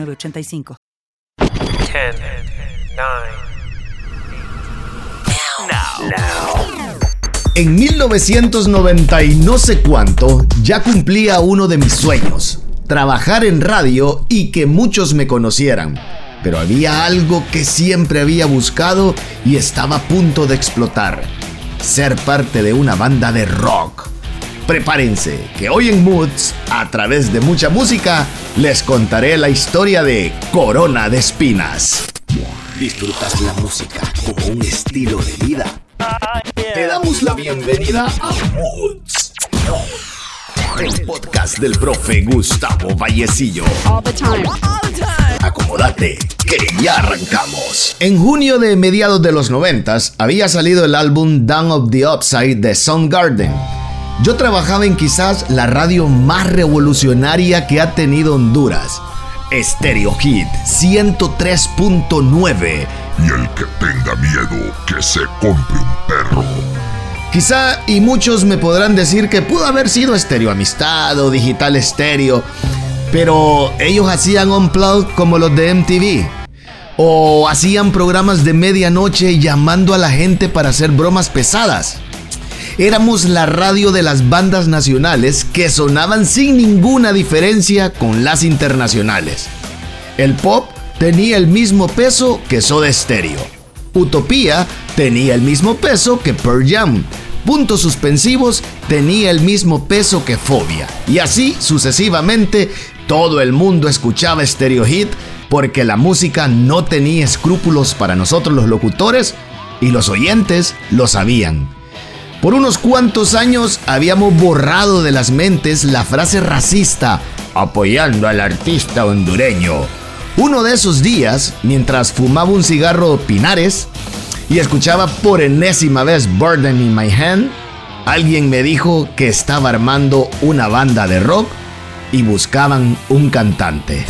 8985. 10, 9, En 1990 y no sé cuánto, ya cumplía uno de mis sueños, trabajar en radio y que muchos me conocieran. Pero había algo que siempre había buscado y estaba a punto de explotar. Ser parte de una banda de rock. Prepárense, que hoy en Moods, a través de mucha música, les contaré la historia de Corona de Espinas. ¿Disfrutas la música como un estilo de vida? Te damos la bienvenida a Moods. El podcast del profe Gustavo Vallecillo. Acomódate, que ya arrancamos. En junio de mediados de los noventas había salido el álbum Down of the Upside de Soundgarden yo trabajaba en quizás la radio más revolucionaria que ha tenido Honduras. Stereo Hit 103.9. Y el que tenga miedo, que se compre un perro. Quizá, y muchos me podrán decir que pudo haber sido Stereo Amistad o Digital Stereo, pero ellos hacían unplugged como los de MTV. O hacían programas de medianoche llamando a la gente para hacer bromas pesadas. Éramos la radio de las bandas nacionales que sonaban sin ninguna diferencia con las internacionales. El pop tenía el mismo peso que Soda Stereo. Utopía tenía el mismo peso que Pearl Jam. Puntos suspensivos tenía el mismo peso que Fobia. Y así sucesivamente todo el mundo escuchaba Stereo Hit porque la música no tenía escrúpulos para nosotros los locutores y los oyentes lo sabían. Por unos cuantos años habíamos borrado de las mentes la frase racista apoyando al artista hondureño. Uno de esos días, mientras fumaba un cigarro Pinares y escuchaba por enésima vez Burden in My Hand, alguien me dijo que estaba armando una banda de rock y buscaban un cantante.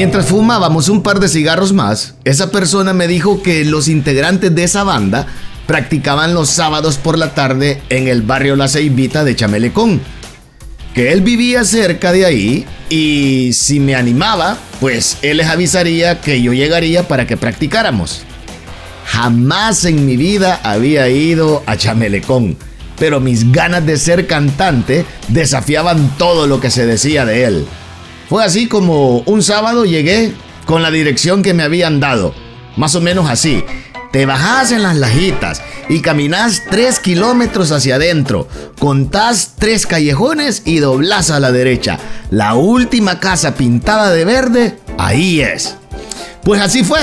Mientras fumábamos un par de cigarros más, esa persona me dijo que los integrantes de esa banda practicaban los sábados por la tarde en el barrio La Ceibita de Chamelecón. Que él vivía cerca de ahí y si me animaba, pues él les avisaría que yo llegaría para que practicáramos. Jamás en mi vida había ido a Chamelecón, pero mis ganas de ser cantante desafiaban todo lo que se decía de él. Fue así como un sábado llegué con la dirección que me habían dado, más o menos así. Te bajás en las lajitas y caminás tres kilómetros hacia adentro, contás tres callejones y doblás a la derecha. La última casa pintada de verde, ahí es. Pues así fue.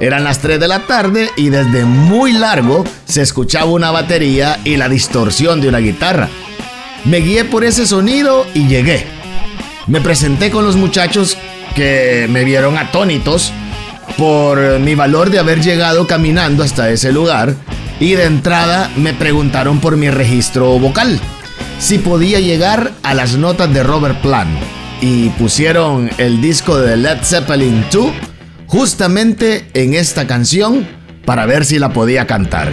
Eran las 3 de la tarde y desde muy largo se escuchaba una batería y la distorsión de una guitarra. Me guié por ese sonido y llegué. Me presenté con los muchachos que me vieron atónitos por mi valor de haber llegado caminando hasta ese lugar y de entrada me preguntaron por mi registro vocal, si podía llegar a las notas de Robert Plant y pusieron el disco de Led Zeppelin 2 justamente en esta canción para ver si la podía cantar.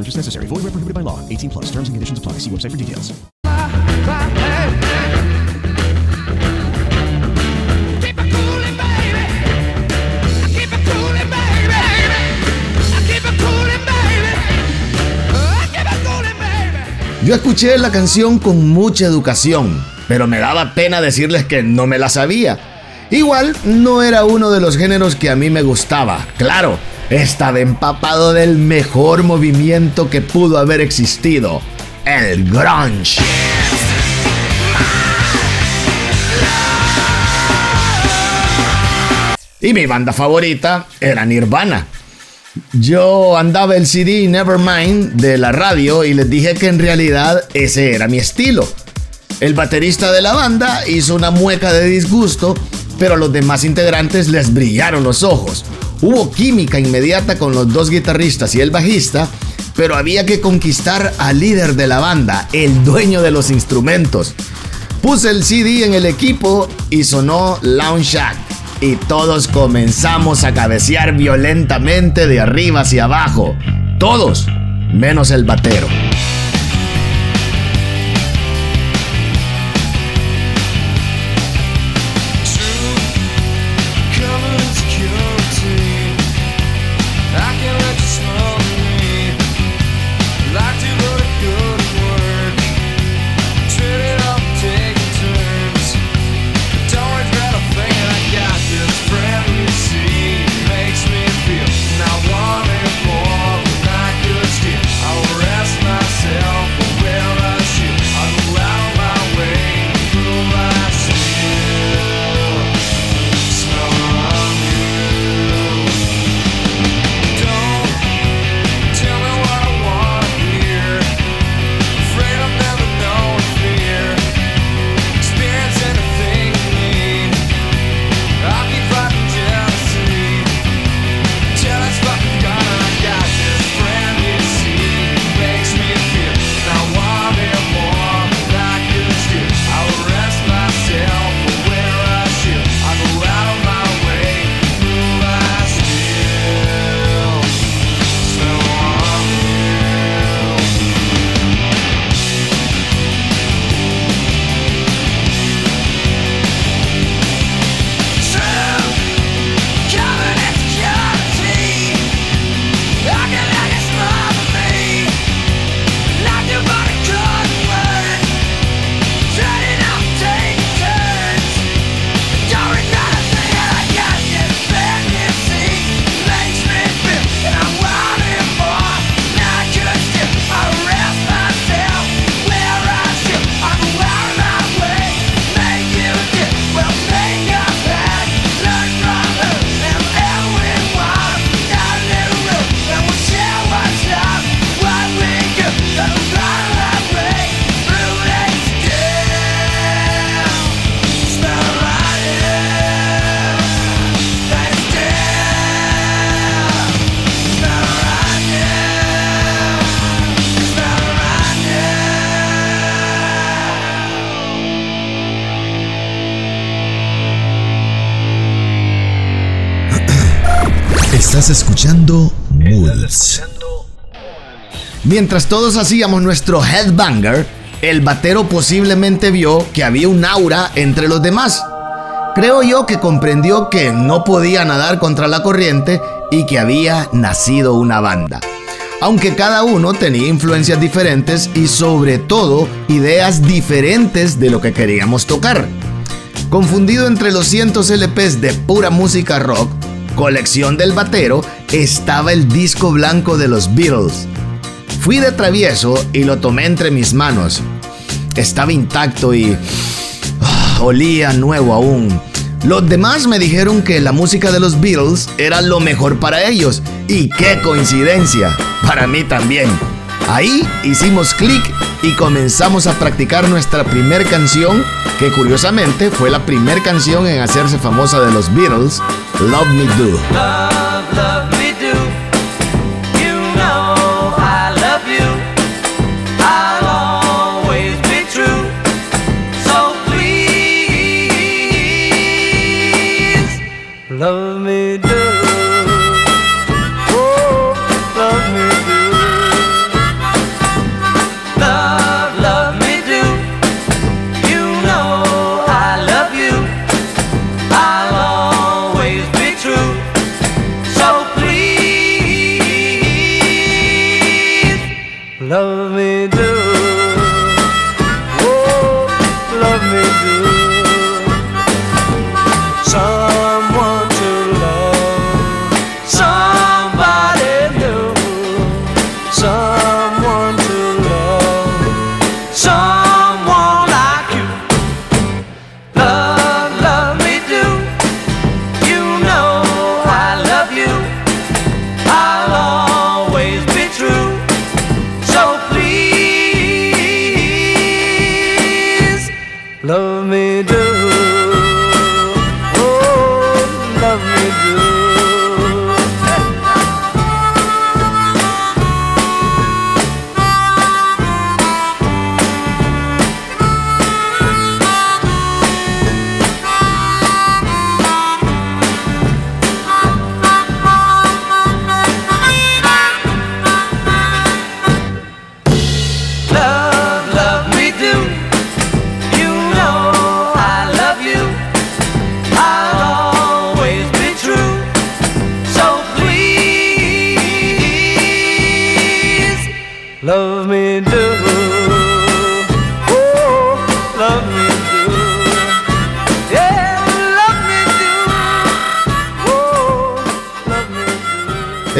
No purchase necessary. Void where prohibited by law. 18 plus. Terms and conditions apply. See website for details. Yo escuché la canción con mucha educación, pero me daba pena decirles que no me la sabía. Igual no era uno de los géneros que a mí me gustaba. Claro, estaba empapado del mejor movimiento que pudo haber existido, el grunge. Y mi banda favorita era Nirvana. Yo andaba el CD Nevermind de la radio y les dije que en realidad ese era mi estilo. El baterista de la banda hizo una mueca de disgusto, pero a los demás integrantes les brillaron los ojos. Hubo química inmediata con los dos guitarristas y el bajista, pero había que conquistar al líder de la banda, el dueño de los instrumentos. Puse el CD en el equipo y sonó Lounge Shack y todos comenzamos a cabecear violentamente de arriba hacia abajo. Todos, menos el batero. Mientras todos hacíamos nuestro headbanger, el batero posiblemente vio que había un aura entre los demás. Creo yo que comprendió que no podía nadar contra la corriente y que había nacido una banda. aunque cada uno tenía influencias diferentes y sobre todo ideas diferentes de lo que queríamos tocar. Confundido entre los cientos LPs de pura música rock, colección del batero, estaba el disco blanco de los Beatles. Fui de travieso y lo tomé entre mis manos. Estaba intacto y ah, olía nuevo aún. Los demás me dijeron que la música de los Beatles era lo mejor para ellos. Y qué coincidencia, para mí también. Ahí hicimos clic y comenzamos a practicar nuestra primer canción, que curiosamente fue la primera canción en hacerse famosa de los Beatles, Love Me Do. Love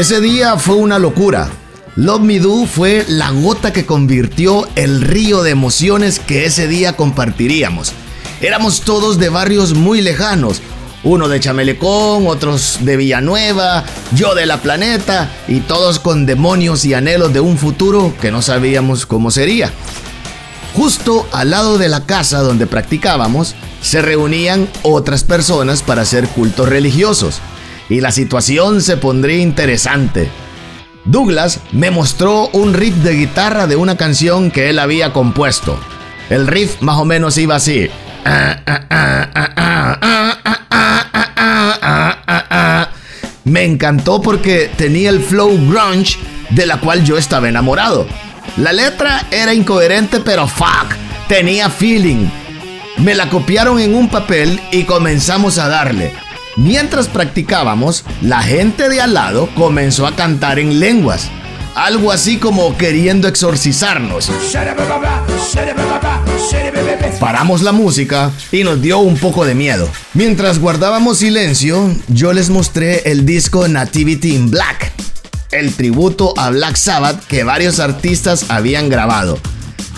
Ese día fue una locura. Love Me Do fue la gota que convirtió el río de emociones que ese día compartiríamos. Éramos todos de barrios muy lejanos, uno de Chamelecón, otros de Villanueva, yo de La Planeta, y todos con demonios y anhelos de un futuro que no sabíamos cómo sería. Justo al lado de la casa donde practicábamos, se reunían otras personas para hacer cultos religiosos, y la situación se pondría interesante. Douglas me mostró un riff de guitarra de una canción que él había compuesto. El riff más o menos iba así. Me encantó porque tenía el flow grunge de la cual yo estaba enamorado. La letra era incoherente pero fuck, tenía feeling. Me la copiaron en un papel y comenzamos a darle. Mientras practicábamos, la gente de al lado comenzó a cantar en lenguas. Algo así como queriendo exorcizarnos. Paramos la música y nos dio un poco de miedo. Mientras guardábamos silencio, yo les mostré el disco Nativity in Black, el tributo a Black Sabbath que varios artistas habían grabado.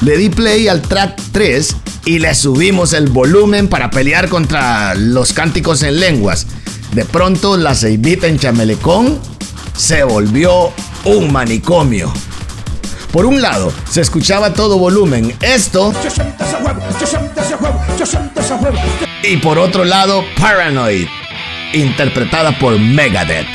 Le di play al track 3 y le subimos el volumen para pelear contra los cánticos en lenguas. De pronto la ceibita en chamelecón se volvió un manicomio. Por un lado, se escuchaba todo volumen esto. Y por otro lado, Paranoid, interpretada por Megadeth.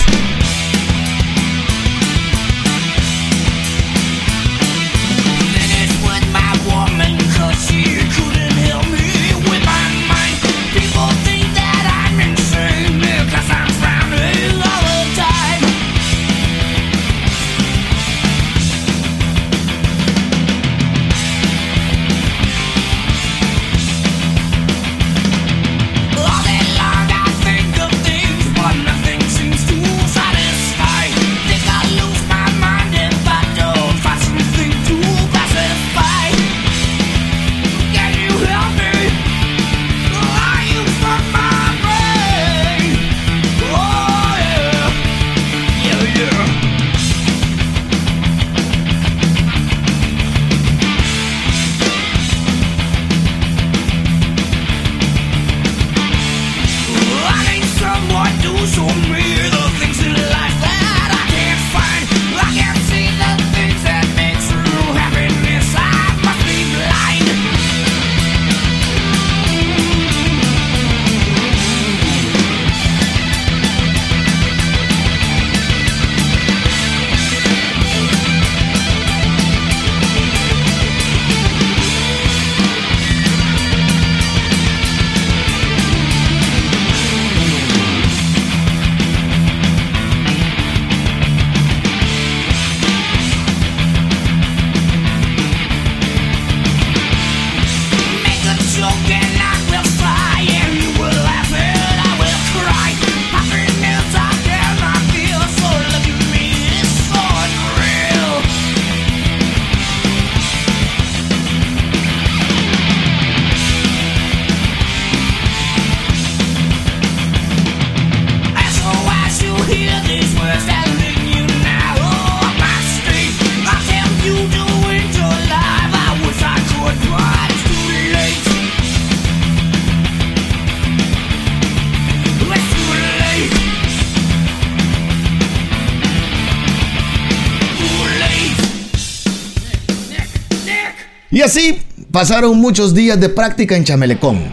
Así pasaron muchos días de práctica en Chamelecón.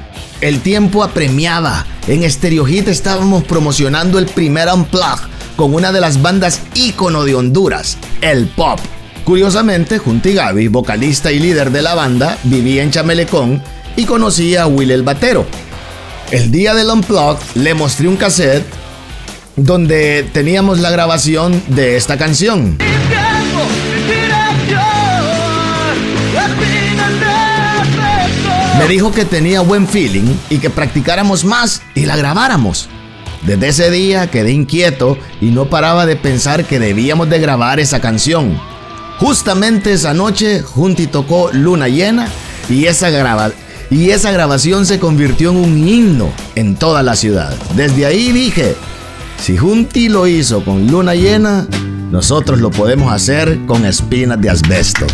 El tiempo apremiaba. En Stereo Hit estábamos promocionando el primer Unplug con una de las bandas ícono de Honduras, el pop. Curiosamente, Junti Gaby, vocalista y líder de la banda, vivía en Chamelecón y conocía a Will el Batero. El día del Unplug le mostré un cassette donde teníamos la grabación de esta canción. Me dijo que tenía buen feeling y que practicáramos más y la grabáramos. Desde ese día quedé inquieto y no paraba de pensar que debíamos de grabar esa canción. Justamente esa noche Junti tocó Luna Llena y esa, graba y esa grabación se convirtió en un himno en toda la ciudad. Desde ahí dije, si Junti lo hizo con Luna Llena, nosotros lo podemos hacer con espinas de asbesto.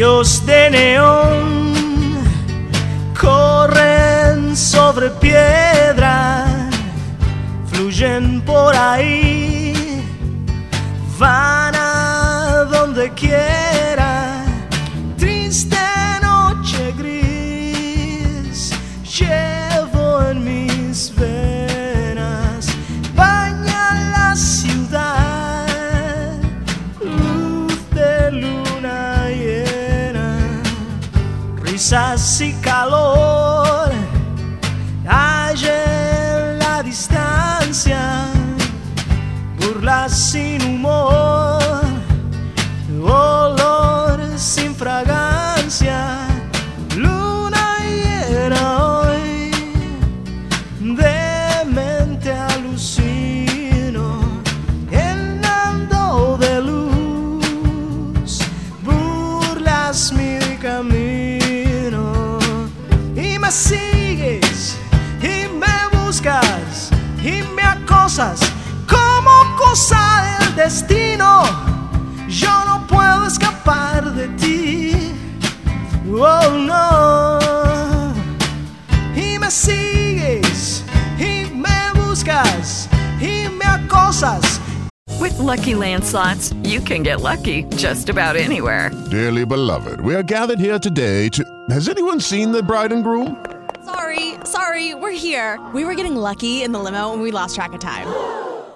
De neón corren sobre piedra, fluyen por ahí, van a donde quiera. Destino. Yo no puedo escapar de ti. Oh no. Y me sigues y me buscas y me acosas. With Lucky Land slots, you can get lucky just about anywhere. Dearly beloved, we are gathered here today to. Has anyone seen the bride and groom? Sorry, sorry, we're here. We were getting lucky in the limo and we lost track of time.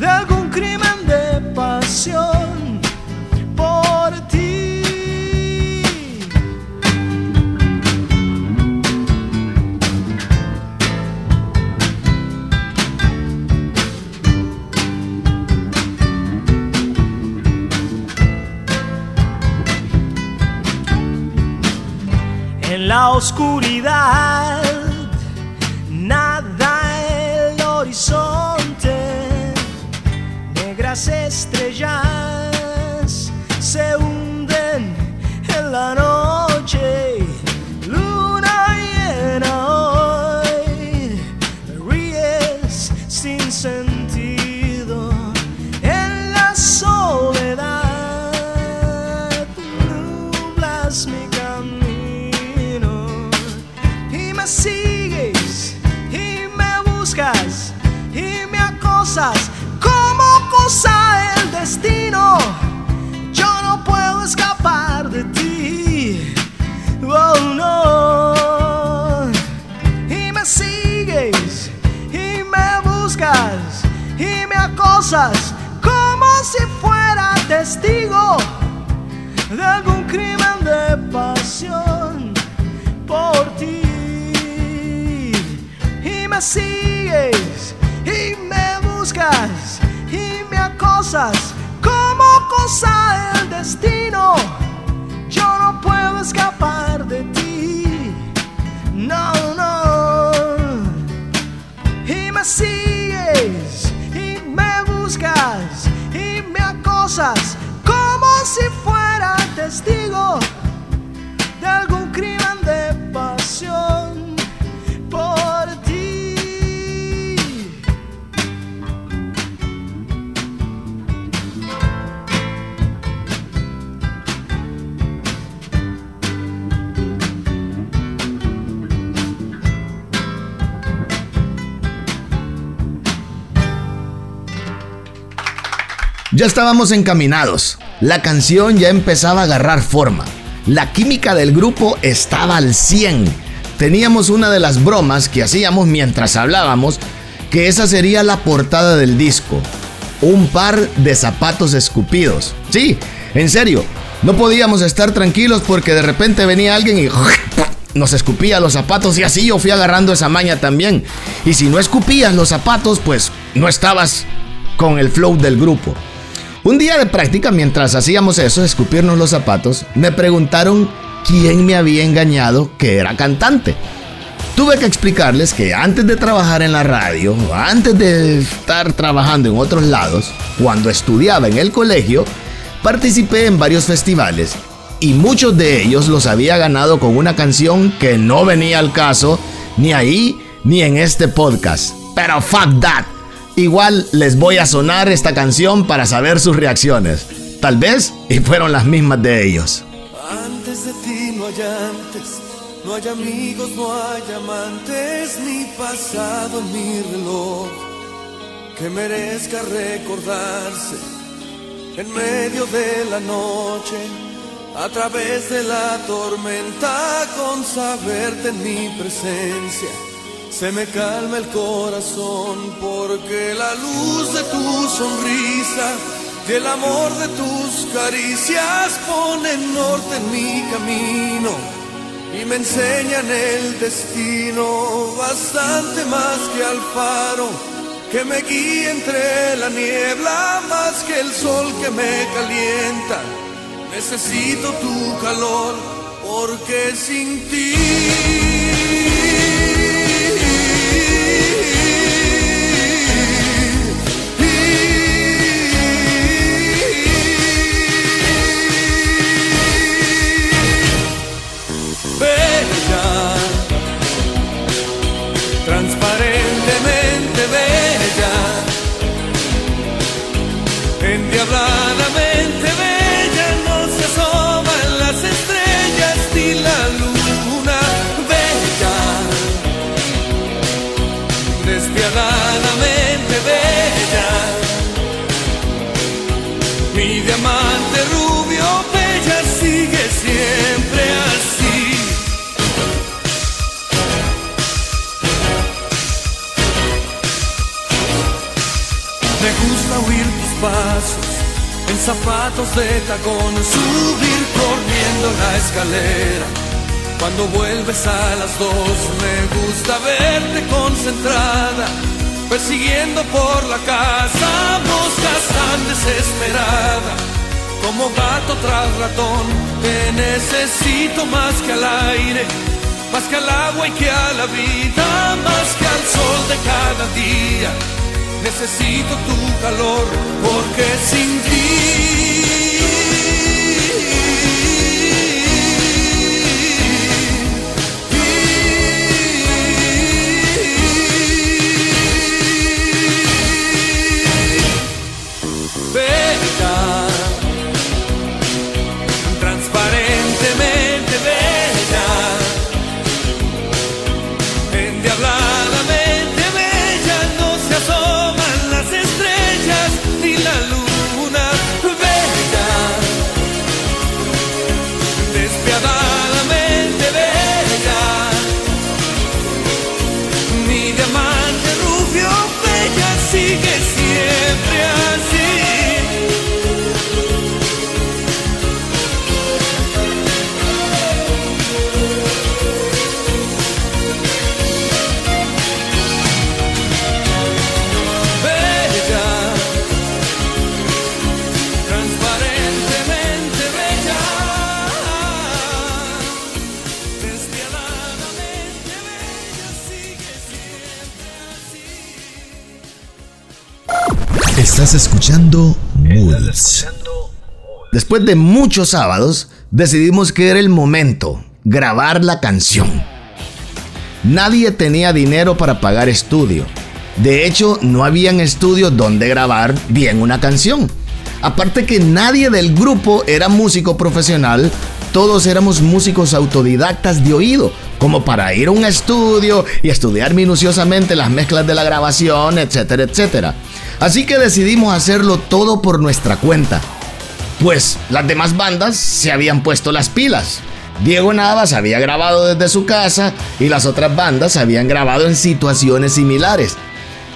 de algún crimen de pasión por ti. En la oscuridad Estábamos encaminados. La canción ya empezaba a agarrar forma. La química del grupo estaba al 100. Teníamos una de las bromas que hacíamos mientras hablábamos, que esa sería la portada del disco. Un par de zapatos escupidos. Sí, en serio, no podíamos estar tranquilos porque de repente venía alguien y nos escupía los zapatos y así yo fui agarrando esa maña también. Y si no escupías los zapatos, pues no estabas con el flow del grupo. Un día de práctica, mientras hacíamos eso, escupirnos los zapatos, me preguntaron quién me había engañado que era cantante. Tuve que explicarles que antes de trabajar en la radio, antes de estar trabajando en otros lados, cuando estudiaba en el colegio, participé en varios festivales y muchos de ellos los había ganado con una canción que no venía al caso ni ahí ni en este podcast. Pero fuck that. Igual les voy a sonar esta canción para saber sus reacciones. Tal vez y fueron las mismas de ellos. Antes de ti no hay antes, no hay amigos, no hay amantes, ni pasado ni reloj que merezca recordarse en medio de la noche, a través de la tormenta, con saberte en mi presencia. Se me calma el corazón porque la luz de tu sonrisa y el amor de tus caricias ponen norte en mi camino y me enseñan el destino bastante más que al faro que me guía entre la niebla más que el sol que me calienta. Necesito tu calor porque sin bella, Después de muchos sábados, decidimos que era el momento, grabar la canción. Nadie tenía dinero para pagar estudio. De hecho, no habían estudios donde grabar bien una canción. Aparte que nadie del grupo era músico profesional, todos éramos músicos autodidactas de oído, como para ir a un estudio y estudiar minuciosamente las mezclas de la grabación, etcétera, etcétera. Así que decidimos hacerlo todo por nuestra cuenta. Pues las demás bandas se habían puesto las pilas. Diego Navas había grabado desde su casa y las otras bandas habían grabado en situaciones similares.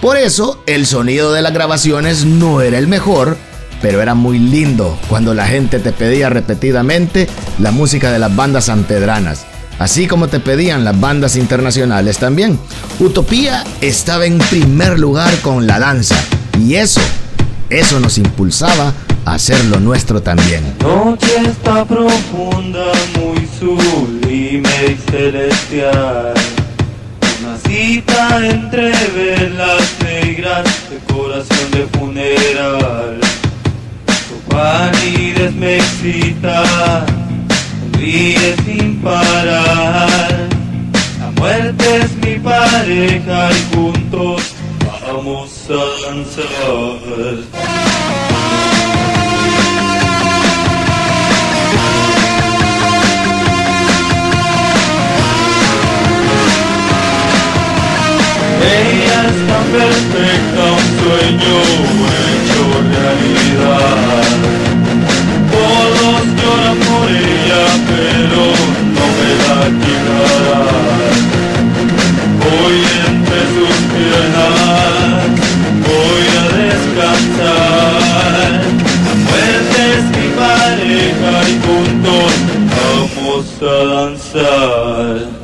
Por eso el sonido de las grabaciones no era el mejor, pero era muy lindo cuando la gente te pedía repetidamente la música de las bandas sanpedranas, así como te pedían las bandas internacionales también. Utopía estaba en primer lugar con la danza y eso, eso nos impulsaba a hacer lo nuestro también. Noche está profunda, muy sublime y celestial. Una cita entre velas negras, decoración de funeral. Tu palidez me excita, ríe sin parar. La muerte es mi pareja y juntos a danzar. Ella es tan perfecta, un sueño hecho realidad. Todos lloran por ella, pero no me la quitarán. Voy entre sus sol on.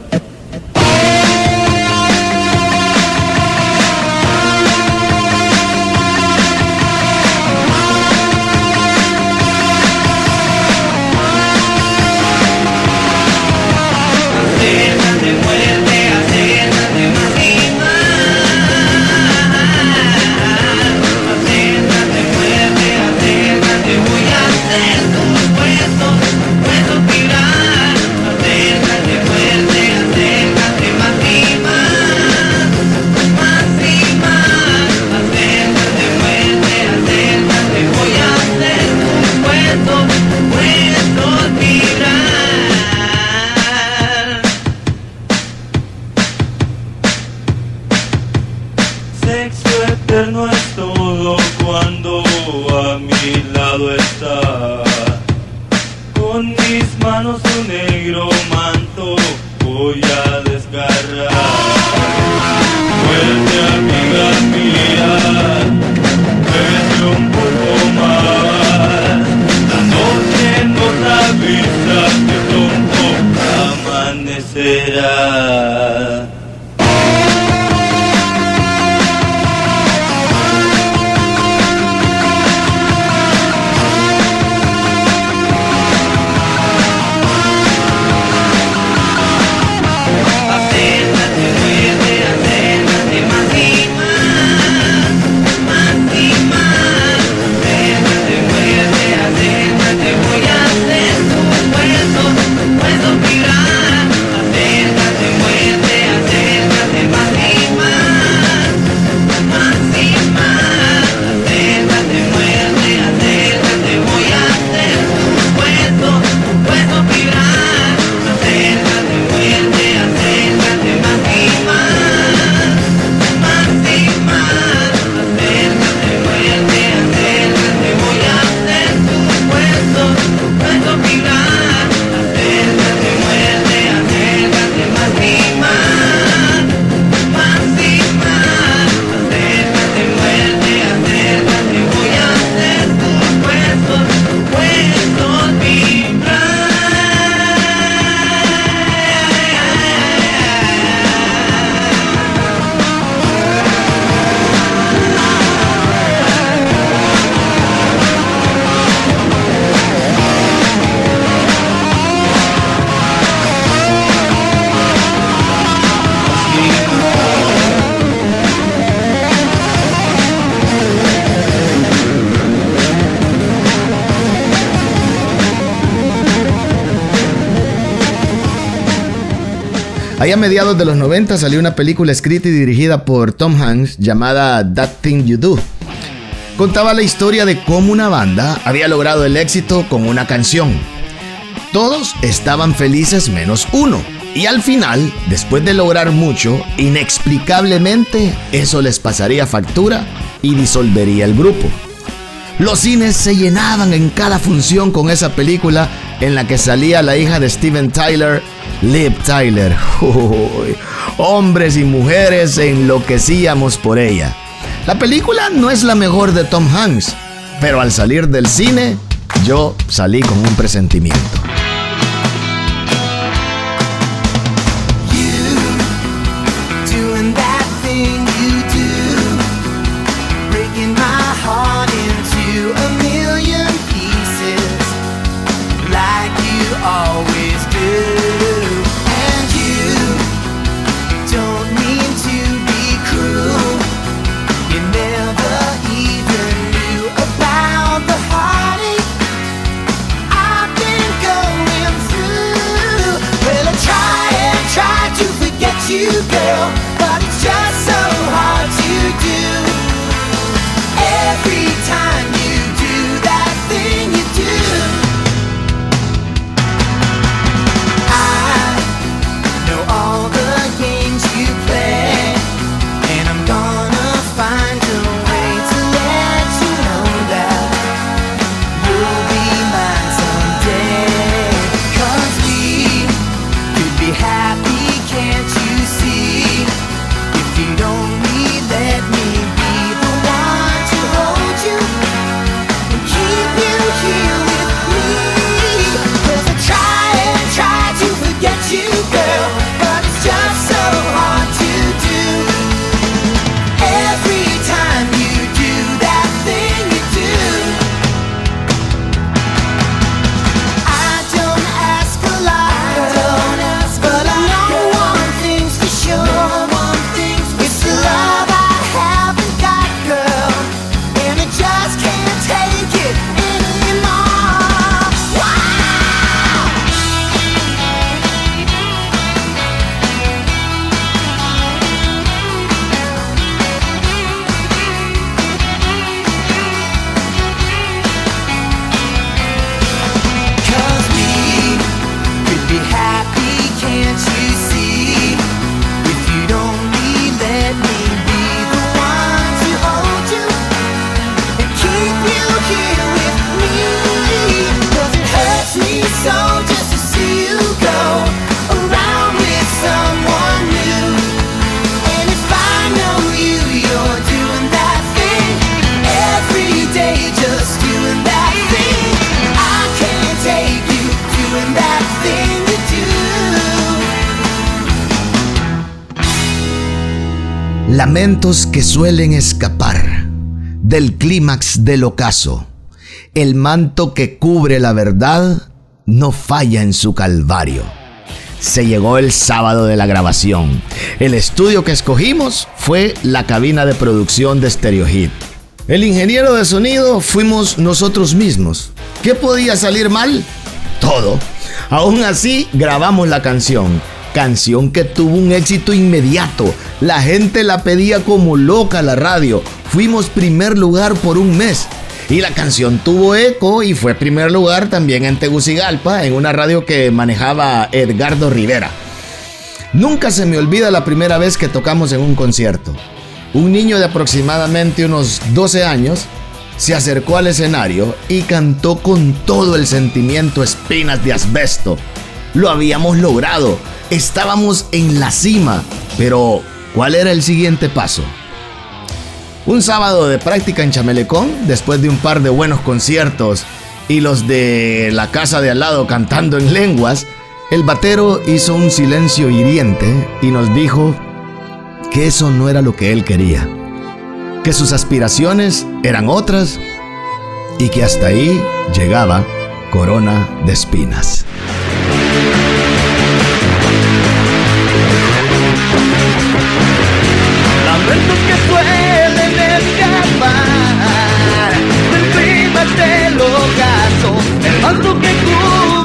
A mediados de los 90 salió una película escrita y dirigida por Tom Hanks llamada That Thing You Do. Contaba la historia de cómo una banda había logrado el éxito con una canción. Todos estaban felices menos uno. Y al final, después de lograr mucho, inexplicablemente eso les pasaría factura y disolvería el grupo. Los cines se llenaban en cada función con esa película en la que salía la hija de Steven Tyler, Liv Tyler. Hombres y mujeres enloquecíamos por ella. La película no es la mejor de Tom Hanks, pero al salir del cine, yo salí con un presentimiento. Lamentos que suelen escapar del clímax del ocaso. El manto que cubre la verdad no falla en su calvario. Se llegó el sábado de la grabación. El estudio que escogimos fue la cabina de producción de Stereo Hit. El ingeniero de sonido fuimos nosotros mismos. ¿Qué podía salir mal? Todo. Aún así, grabamos la canción. Canción que tuvo un éxito inmediato. La gente la pedía como loca a la radio. Fuimos primer lugar por un mes. Y la canción tuvo eco y fue primer lugar también en Tegucigalpa, en una radio que manejaba Edgardo Rivera. Nunca se me olvida la primera vez que tocamos en un concierto. Un niño de aproximadamente unos 12 años se acercó al escenario y cantó con todo el sentimiento espinas de asbesto. Lo habíamos logrado, estábamos en la cima, pero ¿cuál era el siguiente paso? Un sábado de práctica en Chamelecón, después de un par de buenos conciertos y los de la casa de al lado cantando en lenguas, el batero hizo un silencio hiriente y nos dijo que eso no era lo que él quería, que sus aspiraciones eran otras y que hasta ahí llegaba Corona de Espinas. Lamentos que suelen escapar del clima del ocaso, el manto que cubre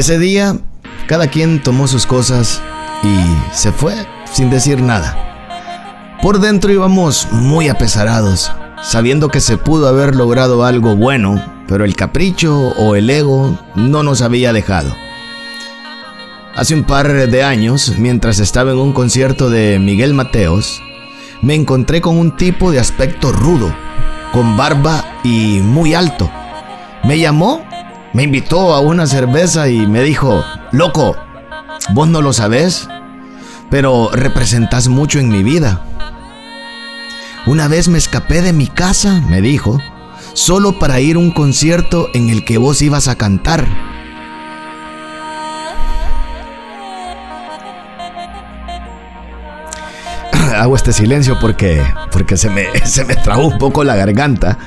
Ese día, cada quien tomó sus cosas y se fue sin decir nada. Por dentro íbamos muy apesarados, sabiendo que se pudo haber logrado algo bueno, pero el capricho o el ego no nos había dejado. Hace un par de años, mientras estaba en un concierto de Miguel Mateos, me encontré con un tipo de aspecto rudo, con barba y muy alto. Me llamó, me invitó a una cerveza y me dijo, loco, vos no lo sabés, pero representas mucho en mi vida. Una vez me escapé de mi casa, me dijo, solo para ir a un concierto en el que vos ibas a cantar. Hago este silencio porque, porque se, me, se me trabó un poco la garganta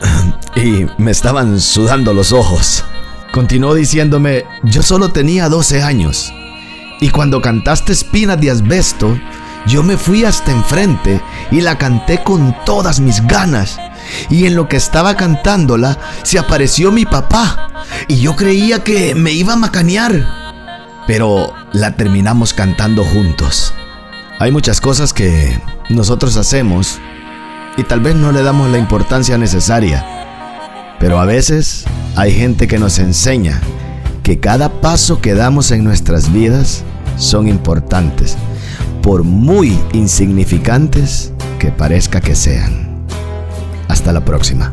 y me estaban sudando los ojos. Continuó diciéndome, yo solo tenía 12 años y cuando cantaste Espinas de Asbesto, yo me fui hasta enfrente y la canté con todas mis ganas. Y en lo que estaba cantándola, se apareció mi papá. Y yo creía que me iba a macanear. Pero la terminamos cantando juntos. Hay muchas cosas que nosotros hacemos y tal vez no le damos la importancia necesaria. Pero a veces hay gente que nos enseña que cada paso que damos en nuestras vidas son importantes, por muy insignificantes que parezca que sean. Hasta la próxima.